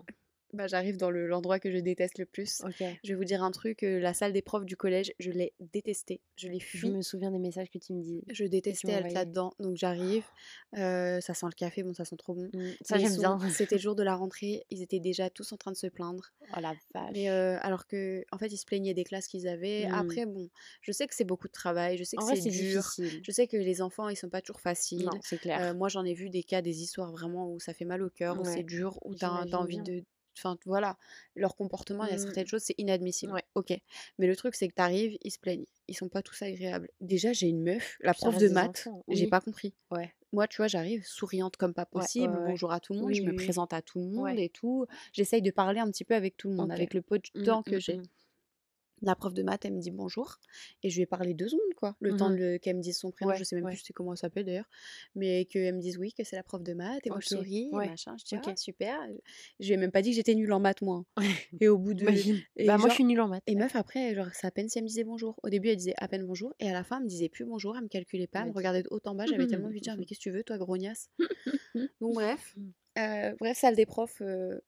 bah, j'arrive dans le- l'endroit que je déteste le plus. Je vais vous dire un truc, euh, la salle des profs du collège, je l'ai détestée. Je l'ai Je fui. me souviens des messages que tu me dis. Je détestais être là-dedans. Donc j'arrive, euh, ça sent le café, bon ça sent trop bon. Mhm. Ça, j'aime bien. C'était le [laughs] jour de la rentrée, ils étaient déjà tous en train de se plaindre. Oh la vache. Mais euh, alors que, en fait, ils se plaignaient des classes qu'ils avaient. Mhm. Après, bon, je sais que c'est beaucoup de travail, je sais que c'est dur. difficile. Je sais que les enfants, ils sont pas toujours faciles. Non, c'est clair. Moi, j'en ai vu des cas, des histoires vraiment où ça fait mal au cœur, où c'est dur, où t'as envie bien. de. Enfin, voilà, leur comportement, il y a certaines choses, c'est inadmissible. Ouais. Ok. Mais le truc, c'est que t'arrives, ils se plaignent. Ils sont pas tous agréables. Déjà, j'ai une meuf, la prof de maths, enfants, j'ai oui. pas compris. Ouais. moi, tu vois, j'arrive souriante comme pas ouais, possible, ouais. bonjour à tout le monde, je Oui, me oui, oui. présente à tout le monde et tout. J'essaye de parler un petit peu avec tout le monde, avec le peu de Mmh, temps que mmh, j'ai. Mmh. La prof de maths, elle me dit bonjour et je lui ai parlé 2 secondes, quoi. Le temps Mmh de qu'elle me dise son prénom, Ouais, je sais même ouais. plus c'est comment elle s'appelle d'ailleurs, mais qu'elle me dise oui, que c'est la prof de maths et moi je souris et machin. Je dis: OK. «Ah super». Je lui ai même pas dit que j'étais nulle en maths moi, [laughs] et au bout de et Bah, moi, je suis nulle en maths. et meuf après, genre, c'est à peine si elle me disait bonjour. Au début, elle disait à peine bonjour et à la fin, elle me disait plus bonjour, elle me calculait pas, elle me regardait de haut en bas. J'avais tellement [laughs] envie de dire: «Mais qu'est-ce que tu veux toi, grognasse?» [laughs] donc bref, bref, salle des profs,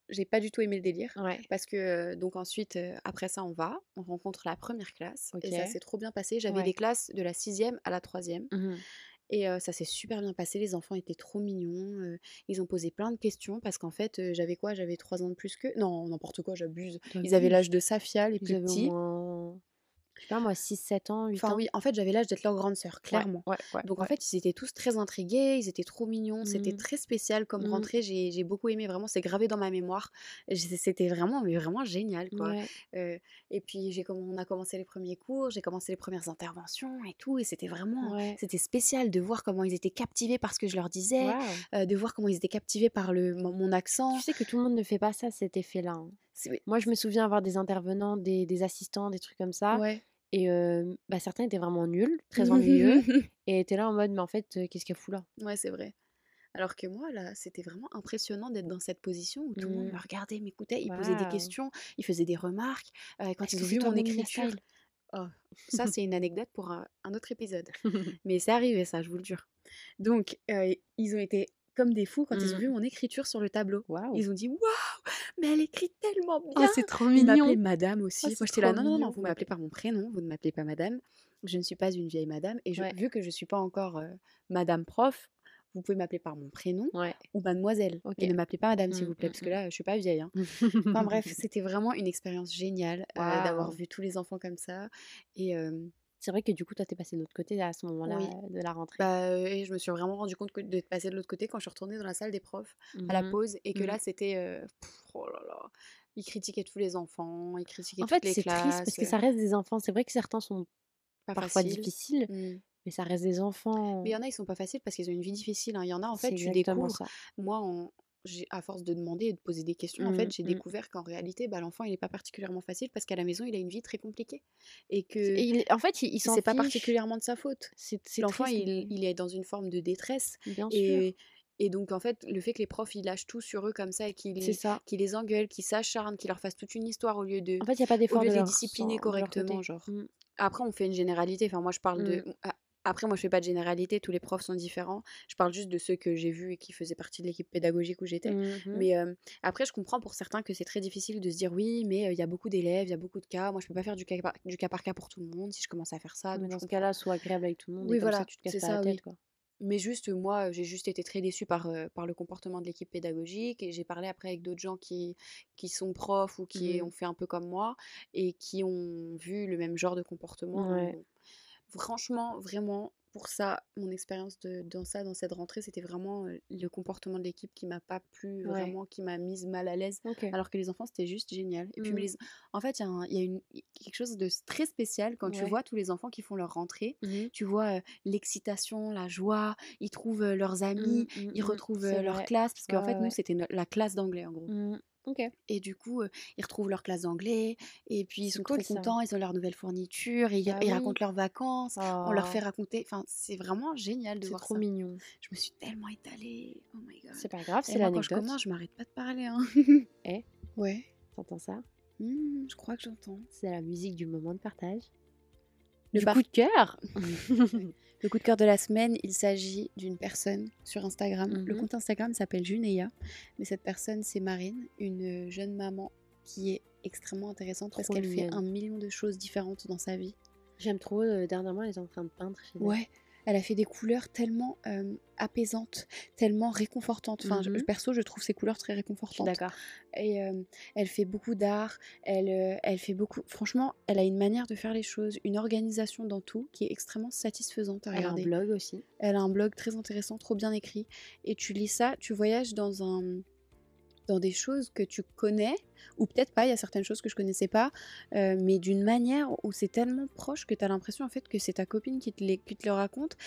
j'ai pas du tout aimé le délire Ouais. parce que, donc ensuite, après ça, on va, on rencontre la première classe et ça s'est trop bien passé. J'avais Ouais. des classes de la 6e à la 3e Mmh et ça s'est super bien passé. Les enfants étaient trop mignons, ils ont posé plein de questions parce qu'en fait, j'avais quoi? J'avais 3 ans de plus qu'eux. Non, n'importe quoi, j'abuse. Ils avaient l'âge de Safia, les Ils plus petits. moins, je sais pas moi, 6-7 ans, 8 Enfin ans? oui, en fait, j'avais l'âge d'être leur grande sœur, clairement. ouais, ouais, Donc en fait, ils étaient tous très intrigués, ils étaient trop mignons, c'était Mmh. très spécial comme Mmh. rentrée, j'ai j'ai beaucoup aimé, vraiment, c'est gravé dans ma mémoire. C'était vraiment, mais vraiment génial, quoi. Heu et puis on a commencé les premiers cours, j'ai commencé les premières interventions et tout et c'était vraiment c'était spécial de voir comment ils étaient captivés par ce que je leur disais, heu, de voir comment ils étaient captivés par le mon mon accent. Tu sais que tout le monde ne fait pas ça, cet effet-là, hein. Moi, je me souviens avoir des intervenants, des des assistants, des trucs comme ça Ouais. et bah, certains étaient vraiment nuls, [laughs] très ennuyeux et étaient là en mode: «Mais en fait, qu'est-ce qu'elle fout là?» Ouais, c'est vrai. Alors que moi, là, c'était vraiment impressionnant d'être dans cette position où tout le monde Mmh. me regardait, m'écoutait, ils posaient des questions, ils faisaient des remarques. Quand ils ont vu mon écriture oh, ça, [laughs] c'est une anecdote pour un un autre épisode. [laughs] Mais c'est arrivé ça, je vous le jure. Donc, ils ont été comme des fous quand ils ont Mmh. vu mon écriture sur le tableau. Ils ont dit: «Waouh! Mais elle écrit tellement Oh, bien!» c'est trop Ils m'appelaient mignon! madame Oh, aussi. c'est Moi, j'étais là: «Non, non, non, mignon! vous m'appelez par mon prénom, vous ne m'appelez pas madame. Je ne suis pas une vieille madame et je Ouais. vu que je suis pas encore, heu, madame prof, vous pouvez m'appeler par mon prénom Ouais. ou mademoiselle OK. et ne m'appelez pas madame, s'il Mmh, vous plaît, mmh parce que là, je suis pas vieille, hein». Enfin bref, [laughs] c'était vraiment une expérience géniale, heu, d'avoir vu tous les enfants comme ça et hem C'est vrai que du coup, toi, tu es passée de l'autre côté à ce moment-là, Oui. de la rentrée? Bah, et je me suis vraiment rendu compte que d'être passée de l'autre côté quand je suis retournée dans la salle des profs à la Mmh mh. pause et que Mmh. là, c'était, oh là là, ils critiquaient tous les enfants, ils critiquaient En toutes fait, les c'est triste parce classes, que ça reste des enfants. C'est vrai que certains sont pas parfois facile. difficiles, Mmh. mais ça reste des Mais il enfants. y en a, ils sont pas faciles parce qu'ils ont une vie difficile, hein. Il y en a, en fait, tu découvres ça. moi, en à force de demander et de poser des questions, en Mmh, fait, j'ai mmh. découvert qu'en réalité, bah, l'enfant, il est pas particulièrement facile parce qu'à la maison, il a une vie très compliquée et que et il en fait, il il c'est pas particulièrement de sa faute. L'enfant, il est dans une forme de détresse bien sûr. et et donc en fait, le fait que les profs, ils lâchent tout sur eux comme ça et qu'ils les engueulent, qu'ils s'acharnent, qu'ils leur fassent toute une histoire au lieu de En fait, il y a pas d'effort de de les discipliner correctement, genre. Mmh. Après, on fait une généralité, enfin moi, je parle de Mmh. Après moi, je fais pas de généralité, tous les profs sont différents. Je parle juste de ceux que j'ai vus et qui faisaient partie de l'équipe pédagogique où j'étais. Mmh mh. Mais hem, après, je comprends pour certains que c'est très difficile de se dire: «Oui, mais heu, il y a beaucoup d'élèves, il y a beaucoup de cas, moi je peux pas faire du cas par du cas par cas pour tout le monde si je commence à faire ça», Mais dans ce cas-là, sois agréable avec tout le monde Oui, et comme ça, voilà, tu te casses pas la ça, tête, oui. quoi. Mais juste, moi, j'ai juste été très déçue par, par le comportement de l'équipe pédagogique et j'ai parlé après avec d'autres gens qui qui sont profs ou qui Mmh. ont fait un peu comme moi et qui ont vu le même genre de comportement, Ouais. Franchement, vraiment, pour ça, mon expérience de dans ça, dans cette rentrée, c'était vraiment, heu, le comportement de l'équipe qui m'a pas plu Ouais. vraiment, qui m'a mise mal à l'aise, alors que les enfants, c'était juste génial et puis Mmh. les en fait, il y a y une quelque chose de très spécial quand tu vois tous les enfants qui font leur rentrée. Mmh. Tu vois, heu, l'excitation, la joie, ils trouvent, heu, leurs amis, Mmh, ils retrouvent, leur vrai. classe parce Ouais, qu'en fait, ouais, nous, ouais. c'était la classe d'anglais, en gros Et du coup, ils retrouvent leur classe d'anglais et puis ils sont cool trop ça. contents, ils ont leur nouvelle fourniture et ils Bah ils oui. racontent leurs vacances, on leur fait Oh. raconter enfin, c'est vraiment génial de C'est voir trop ça. mignon. Je me suis tellement étalée, oh my god C'est pas grave, c'est moi, quand je l'anecdote. commence, je m'arrête pas de parler, hein. Eh, Ouais. tu entends ça? Mmh, je crois que j'entends. C'est la musique du moment de partage. Le coup de cœur. [laughs] Le coup de cœur de la semaine, il s'agit d'une personne sur Instagram. Le Mmh mh. compte Instagram s'appelle Juneya, mais cette personne, c'est Marine, une, jeune maman qui est extrêmement intéressante parce qu'elle fait un million de choses différentes dans sa vie. J'aime trop, heu, dernièrement, elle est en train de peindre chez elle. Ouais, elle a fait des couleurs tellement, hem, apaisantes, tellement réconfortantes. Enfin, je Mmh mh. perso, je trouve ces couleurs très réconfortantes d'accord. et hem, elle fait beaucoup d'art, elle, heu, elle fait beaucoup franchement, elle a une manière de faire les choses, une organisation dans tout qui est extrêmement satisfaisante à Elle a un regarder. blog aussi. Elle a un blog très intéressant, trop bien écrit et tu lis ça, tu voyages dans un dans des choses que tu connais, ou peut-être pas, il y a certaines choses que je connaissais pas, euh, mais d'une manière où c'est tellement proche que tu as l'impression en fait que c'est ta copine qui te, les, qui te le raconte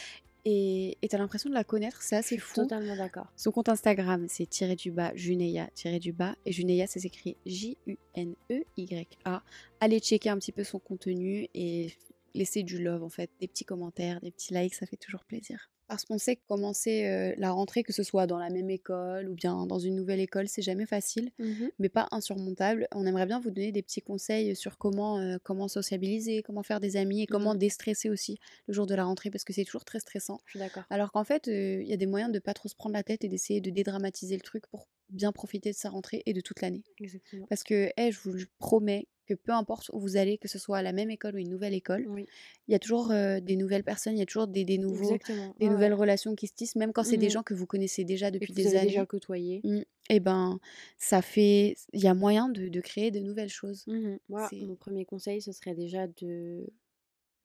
et tu as l'impression de la connaître, c'est assez fou. totalement d'accord. Son compte Instagram, c'est tiré du bas, Juneya, tiré du bas. Et Juneya, ça s'écrit J-U-N-E-Y-A. Allez checker un petit peu son contenu et laisser du love, en fait. Des petits commentaires, des petits likes, ça fait toujours plaisir. Parce qu'on sait que commencer euh, la rentrée, que ce soit dans la même école ou bien dans une nouvelle école, c'est jamais facile, Mhm. mais pas insurmontable. On aimerait bien vous donner des petits conseils sur comment, euh, comment sociabiliser, comment faire des amis et comment Mhm. déstresser aussi le jour de la rentrée, parce que c'est toujours très stressant. Je suis d'accord. Alors qu'en fait, il y a des moyens de pas trop se prendre la tête et d'essayer de dédramatiser le truc pour bien profiter de sa rentrée et de toute l'année. Exactement. Parce que, eh, je vous le promets que peu importe où vous allez, que ce soit à la même école ou une nouvelle école, Oui, il y a toujours euh, des nouvelles personnes, il y a toujours des, des nouveaux, exactement. des Ouais, nouvelles relations qui se tissent, même quand c'est des Mhm. gens que vous connaissez déjà Et depuis que vous des avez déjà années. côtoyé. Mm. Et ben, ça fait, il y a moyen de, de créer de nouvelles choses. Moi, C'est, mon premier conseil, ce serait déjà de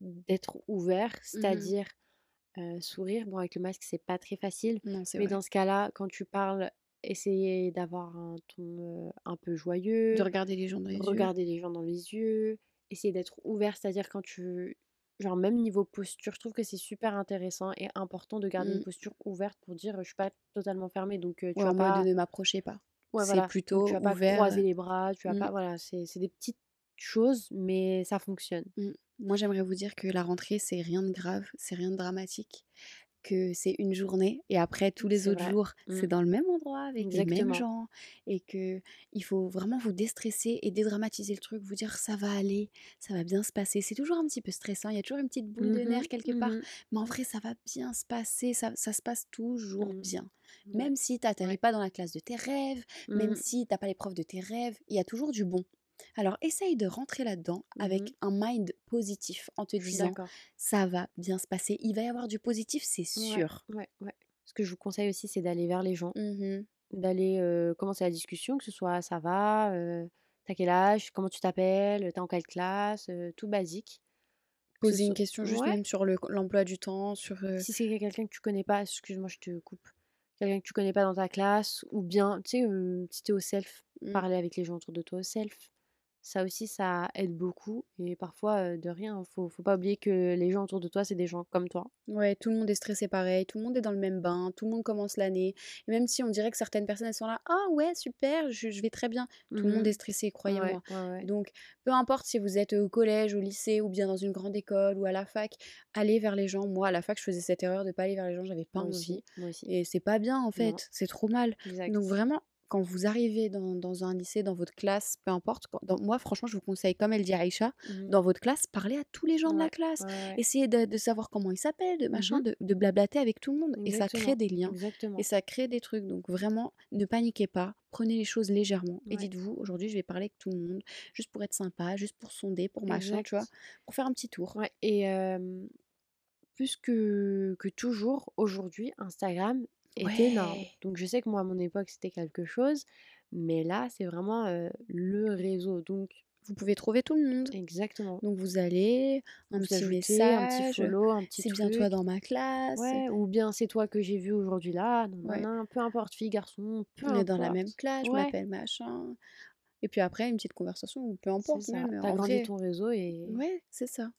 d'être ouvert, Mhm. c'est-à-dire euh, sourire. Bon, avec le masque, c'est pas très facile, non, mais vrai. dans ce cas-là, quand tu parles, essayer d'avoir un ton un peu De joyeux, regarder les gens dans les yeux. regarder les gens dans les yeux, essayer d'être ouvert, c'est-à-dire quand tu... Genre même niveau posture, je trouve que c'est super intéressant et important de garder une Mm. posture ouverte pour dire je suis pas totalement fermée, donc tu Ouais, vas en mode pas... ne m'approchez pas. Ouais, C'est voilà, donc plutôt tu vas pas ouvert. croiser les bras, tu vas mm. pas... Voilà, c'est c'est des petites choses, mais ça fonctionne. Mm. Moi, j'aimerais vous dire que la rentrée, c'est rien de grave, c'est rien de dramatique, que c'est une journée et après tous les autres vrai. jours, c'est dans le même endroit avec les mêmes Exactement. gens et que il faut vraiment vous déstresser et dédramatiser le truc, vous dire ça va aller, ça va bien se passer. C'est toujours un petit peu stressant, il y a toujours une petite boule de Mhm, nerfs quelque part, mhm. mais en vrai, ça va bien se passer, ça, ça se passe toujours bien. Même si tu n'atterris pas dans la classe de tes rêves, même si t'as pas les profs de tes rêves, il y a toujours du bon. Alors essaye de rentrer là-dedans avec mhm. un mind positif en te disant ça va bien se passer, il va y avoir du positif, c'est sûr. ouais, ouais. Ce que je vous conseille aussi, c'est d'aller vers les gens, Mhm. d'aller euh, commencer la discussion, que ce soit ça va, euh, t'as quel âge, comment tu t'appelles, t'es en quelle classe, euh, tout basique. Que Poser une soit... question juste Ouais, même sur le- l'emploi du temps, sur... si c'est quelqu'un que tu connais pas, excuse-moi, je te coupe, quelqu'un que tu connais pas dans ta classe, ou bien, tu sais, euh, si t'es au self, mm. parler avec les gens autour de toi au self. Ça aussi, ça aide beaucoup. Et parfois, euh, de rien, faut, faut pas oublier que les gens autour de toi, c'est des gens comme toi. Ouais, tout le monde est stressé pareil, tout le monde est dans le même bain, tout le monde commence l'année. Et même si on dirait que certaines personnes, elles sont là, ah ouais, super, je, je vais très bien. Tout le monde Mhm. est stressé, croyez-moi. ouais, ouais. Donc, peu importe si vous êtes au collège, au lycée, ou bien dans une grande école, ou à la fac, allez vers les gens. Moi, à la fac, je faisais cette erreur de pas aller vers les gens, j'avais pas envie. aussi, moi aussi. Et c'est pas bien, en fait, c'est trop mal. exact. Donc, vraiment, quand vous arrivez dans, dans un lycée, dans votre classe, peu importe, quand- dans- moi, franchement, je vous conseille, comme elle dit Aïcha, Mhm. dans votre classe, parlez à tous les gens de la classe. ouais. Essayez de, de savoir comment ils s'appellent, de machin, Mhm. de, de blablater avec tout le monde. Et ça crée des liens. exactement. Et ça crée des trucs. Donc vraiment, ne paniquez pas. Prenez les choses légèrement. Et dites-vous, aujourd'hui, je vais parler avec tout le monde. Juste pour être sympa, juste pour sonder, pour machin, tu vois. Pour faire un petit tour. Et euh, plus que, que toujours, aujourd'hui, Instagram est énorme. Donc, je sais que moi, à mon époque, c'était quelque chose, mais là, c'est vraiment euh, le réseau. Donc, Vous pouvez trouver tout le monde. exactement. Donc vous allez, un Vous petit ajoutez un petit message. follow, un petit C'est bien toi dans ma classe. Ouais, ou bien c'est toi que j'ai vu aujourd'hui là, non, Ouais. non, peu importe, fille, garçon, peu On est dans la même classe, je m'appelle machin. Et puis après, une petite conversation, ou peu importe T'agrandis vrai, ton réseau et ouais, c'est ça.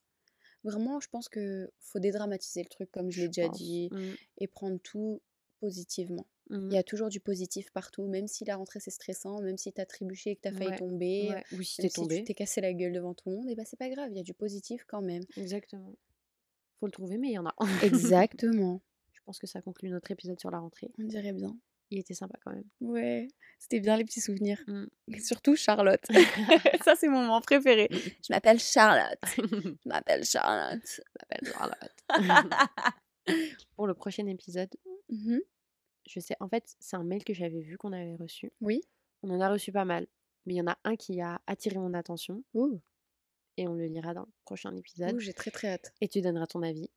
Vraiment, je pense que faut dédramatiser le truc, comme je l'ai déjà dit, Mm, et prendre tout positivement. Il y a toujours du positif partout, même si la rentrée c'est stressant, même si t'as trébuché et que t'as failli Ouais, tomber, ouais. Ou si t'es si tu t'es cassé la gueule devant tout le monde, et bah c'est pas grave, il y a du positif quand même. Exactement. Faut le trouver, mais il y en a. [laughs] Exactement, Je pense que ça conclut notre épisode sur la rentrée. on dirait bien. Il était sympa quand même. Ouais, c'était bien les petits souvenirs. Mm. Et [laughs] surtout Charlotte. [laughs] Ça c'est mon moment préféré. Je m'appelle Charlotte. Je m'appelle Charlotte. Je m'appelle Charlotte. Pour le prochain épisode, Mhm. je sais, en fait, c'est un mail que j'avais vu qu'on avait reçu. Oui. On en a reçu pas mal, mais il y en a un qui a attiré mon attention Ouh, et on le lira dans le prochain épisode. ouh, j'ai très très hâte. Et tu donneras ton avis.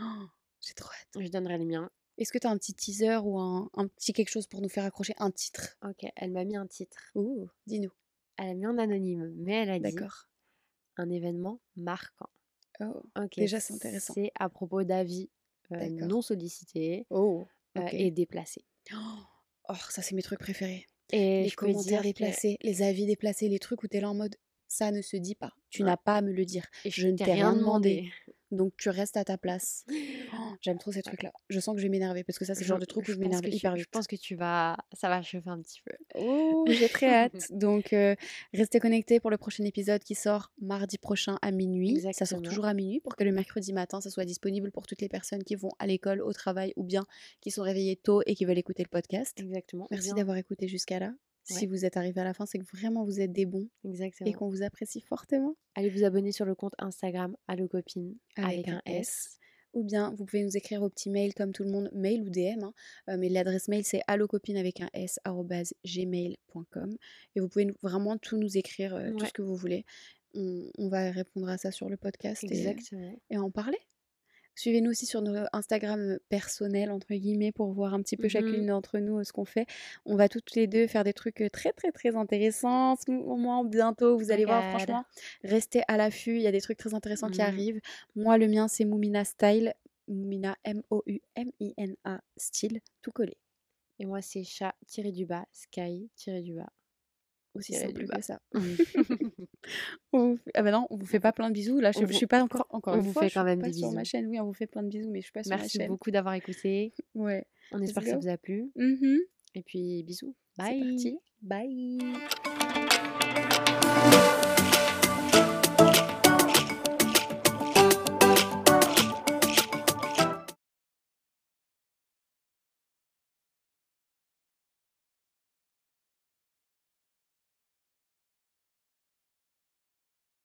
Oh, j'ai trop hâte. Je donnerai le mien. Est-ce que tu as un petit teaser ou un, un petit quelque chose pour nous faire accrocher un titre? Ok, elle m'a mis un titre. Ouh, dis-nous. Elle a mis en anonyme, mais elle a dit D'accord. un événement marquant. Oh, Ok, déjà c'est intéressant. c'est à propos d'avis euh, non sollicités Oh, et déplacés. Oh, ça c'est mes trucs préférés. Et les commentaires que déplacés, les avis déplacés, les trucs où tu es là en mode ça ne se dit pas. Tu Ouais. n'as pas à me le dire. et Je ne t'ai t'ai rien demandé. demandé. Donc tu restes à ta place. Oh, J'aime trop ces trucs-là. Je sens que je vais m'énerver parce que ça, c'est le Je, genre de truc où je je m'énerve tu, hyper je vite. pense que tu vas, ça va chauffer un petit peu. Oh, j'ai très [laughs] hâte. Donc, euh, restez connectés pour le prochain épisode qui sort mardi prochain à minuit. Ça sort toujours à minuit pour que le mercredi matin, ça soit disponible pour toutes les personnes qui vont à l'école, au travail ou bien qui sont réveillées tôt et qui veulent écouter le podcast. Exactement. Merci d'avoir écouté jusqu'à là. Si ouais, vous êtes arrivé à la fin, c'est que vraiment vous êtes des bons et exactement. qu'on vous apprécie fortement. Allez vous abonner sur le compte Instagram Allocopine Avec avec un S. S. Ou bien, vous pouvez nous écrire au petit mail comme tout le monde, mail ou DM. hein. Euh, mais l'adresse mail, c'est allocopine avec un S, gmail.com. Et vous pouvez vraiment tout nous écrire, euh, tout ce que vous voulez. On, on va répondre à ça sur le podcast et, et en parler. Suivez-nous aussi sur nos Instagram personnels, entre guillemets, pour voir un petit peu Mhm. chacune d'entre nous euh, ce qu'on fait. On va toutes les deux faire des trucs euh, très, très, très intéressants. Ce moment, bientôt, vous allez voir, franchement, restez à l'affût. Il y a des trucs très intéressants qui Mhm. arrivent. Moi, le mien, c'est Moumina Style. Moumina, M-O-U-M-I-N-A, style, tout collé. Et moi, c'est chat tiré du bas, sky tiré du bas, Aussi du que ça. [laughs] On vous fait- Ah bah non, on vous fait pas plein de bisous. Là, je, vous, suis pas encore, encore on une vous fois, fait quand même des sur ma bisous. chaîne. Oui, on vous fait plein de bisous, mais je suis pas sur ma Merci chaîne. beaucoup d'avoir écouté. Ouais, On espère que ça vous a plu. Mhm. Et puis, bisous. C'est Bye. parti. Bye.